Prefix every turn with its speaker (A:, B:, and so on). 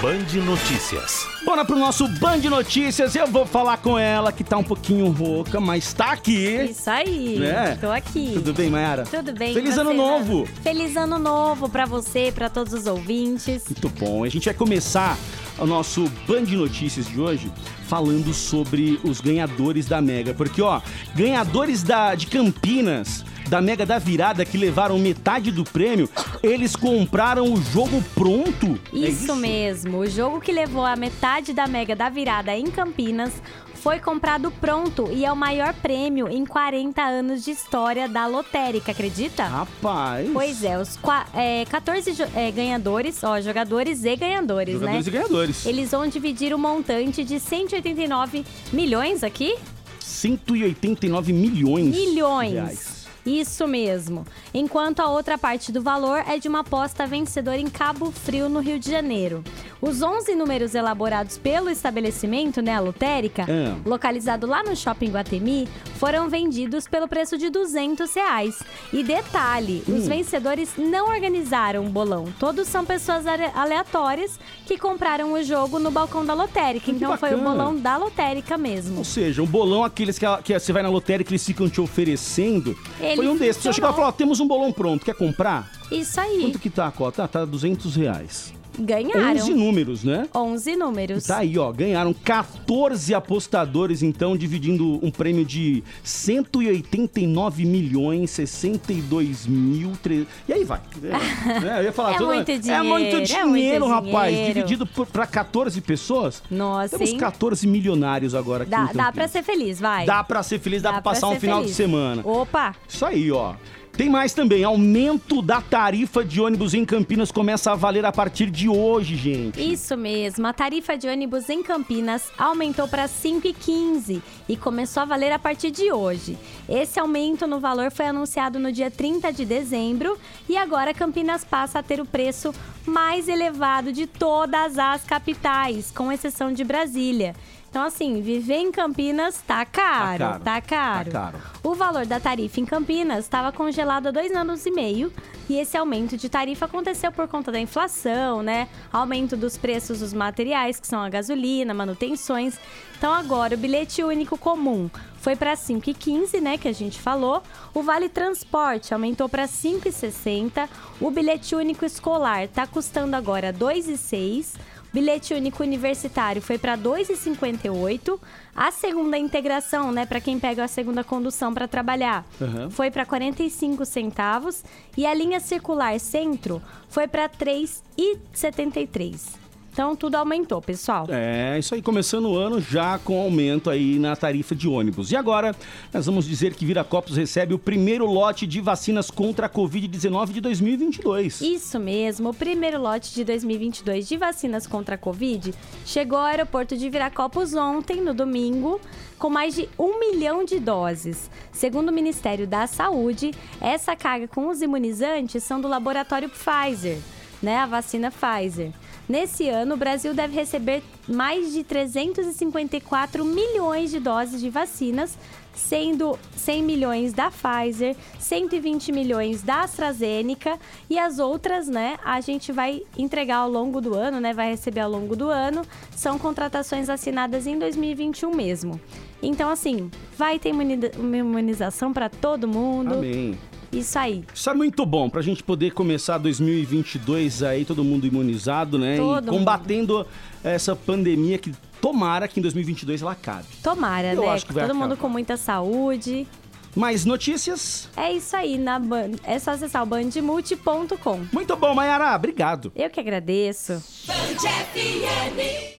A: Band Notícias.
B: Bora pro nosso Band Notícias. Eu vou falar com ela, que tá um pouquinho rouca, mas tá aqui.
C: Isso aí.
B: Né?
C: Tô aqui.
B: Tudo bem, Mayara?
C: Tudo bem.
B: Feliz
C: você,
B: ano novo.
C: Nando? Feliz ano novo pra você, pra todos os ouvintes.
B: Muito bom. A gente vai começar o nosso Band Notícias de hoje falando sobre os ganhadores da Mega. Porque, ó, ganhadores da, de Campinas da Mega da Virada que levaram metade do prêmio, eles compraram o jogo pronto.
C: Isso,
B: é isso?
C: mesmo. O jogo que levou a metade da Mega da Virada em Campinas foi comprado pronto e é o maior prêmio em 40 anos de história da lotérica, acredita?
B: Rapaz.
C: Pois é, os é, 14 é, ganhadores, ó, jogadores e ganhadores,
B: jogadores
C: né?
B: e ganhadores.
C: Eles vão dividir o montante de 189 milhões aqui?
B: 189 milhões.
C: Milhões.
B: Reais.
C: Isso mesmo. Enquanto a outra parte do valor é de uma aposta vencedora em Cabo Frio, no Rio de Janeiro. Os 11 números elaborados pelo estabelecimento, né, a lotérica,
B: É.
C: localizado lá no Shopping Guatemi, foram vendidos pelo preço de 200 reais. E detalhe, os vencedores não organizaram o bolão. Todos são pessoas ale- aleatórias que compraram o jogo no balcão da lotérica. Então foi o bolão da lotérica mesmo.
B: Ou seja, um bolão, aqueles que, que você vai na lotérica e eles ficam te oferecendo.
C: Ele
B: foi um desses. Você
C: funcionou.
B: chegou e falou: ó, temos um bolão pronto, quer comprar?
C: Isso aí.
B: Quanto que tá a cota? Ah, tá 200 reais.
C: Ganharam.
B: 11 números, né?
C: 11 números.
B: Tá aí, ó. Ganharam 14 apostadores, então, dividindo um prêmio de 189 milhões 62 mil. tre- E aí vai. É, né, eu ia falar
C: É
B: tudo,
C: muito
B: É
C: dinheiro,
B: muito
C: é
B: dinheiro,
C: muito
B: rapaz.
C: dinheiro.
B: Dividido por, pra 14 pessoas.
C: Nossa,
B: Temos
C: hein?
B: 14 milionários agora aqui.
C: Dá, dá pra ser feliz, vai.
B: Dá pra ser feliz, dá, pra
C: pra
B: passar um
C: ser
B: final de
C: feliz.
B: semana.
C: Opa!
B: Isso aí, ó. Tem mais também. Aumento da tarifa de ônibus em Campinas começa a valer a partir de hoje, gente.
C: Isso mesmo, a tarifa de ônibus em Campinas aumentou para 5,15 e começou a valer a partir de hoje. Esse aumento no valor foi anunciado no dia 30 de dezembro e agora Campinas passa a ter o preço mais elevado de todas as capitais, com exceção de Brasília. Então, assim, viver em Campinas tá caro,
B: caro,
C: tá caro.
B: tá caro.
C: O valor da tarifa em Campinas estava congelado há dois anos e meio e esse aumento de tarifa aconteceu por conta da inflação, né? Aumento dos preços dos materiais, que são a gasolina, manutenções. Então agora o bilhete único comum foi para 5,15, né, que a gente falou. O vale transporte aumentou para 5,60. O bilhete único escolar está custando agora 2,6. Bilhete único universitário foi para 2,58. A segunda integração, né, para quem pega a segunda condução para trabalhar,
B: Uhum.
C: foi para 45 centavos e a linha circular centro foi para 3,73. Então tudo aumentou, pessoal.
B: É, isso aí, começando o ano já com aumento aí na tarifa de ônibus. E agora, nós vamos dizer que Viracopos recebe o primeiro lote de vacinas contra a Covid-19 de 2022.
C: Isso mesmo, o primeiro lote de 2022 de vacinas contra a Covid chegou ao aeroporto de Viracopos ontem, no domingo, com mais de um milhão de doses. Segundo o Ministério da Saúde, essa carga com os imunizantes são do laboratório Pfizer, né? A vacina Pfizer. Nesse ano, o Brasil deve receber mais de 354 milhões de doses de vacinas, sendo 100 milhões da Pfizer, 120 milhões da AstraZeneca e as outras, né, a gente vai entregar ao longo do ano, né, vai receber ao longo do ano. São contratações assinadas em 2021 mesmo. Então, assim, vai ter imunização para todo mundo.
B: Amém.
C: Isso aí.
B: Isso é muito bom pra gente poder começar 2022 aí, todo mundo imunizado, né?
C: Todo
B: e combatendo essa pandemia que tomara que em 2022 ela acabe.
C: Tomara,
B: Eu
C: né?
B: acho que vai
C: todo mundo
B: acabar.
C: com muita saúde.
B: Mais notícias?
C: É isso aí, na Band. É só acessar o bandmulti.com.
B: Muito bom, Mayara. Obrigado.
C: Eu que agradeço.
D: Band FM.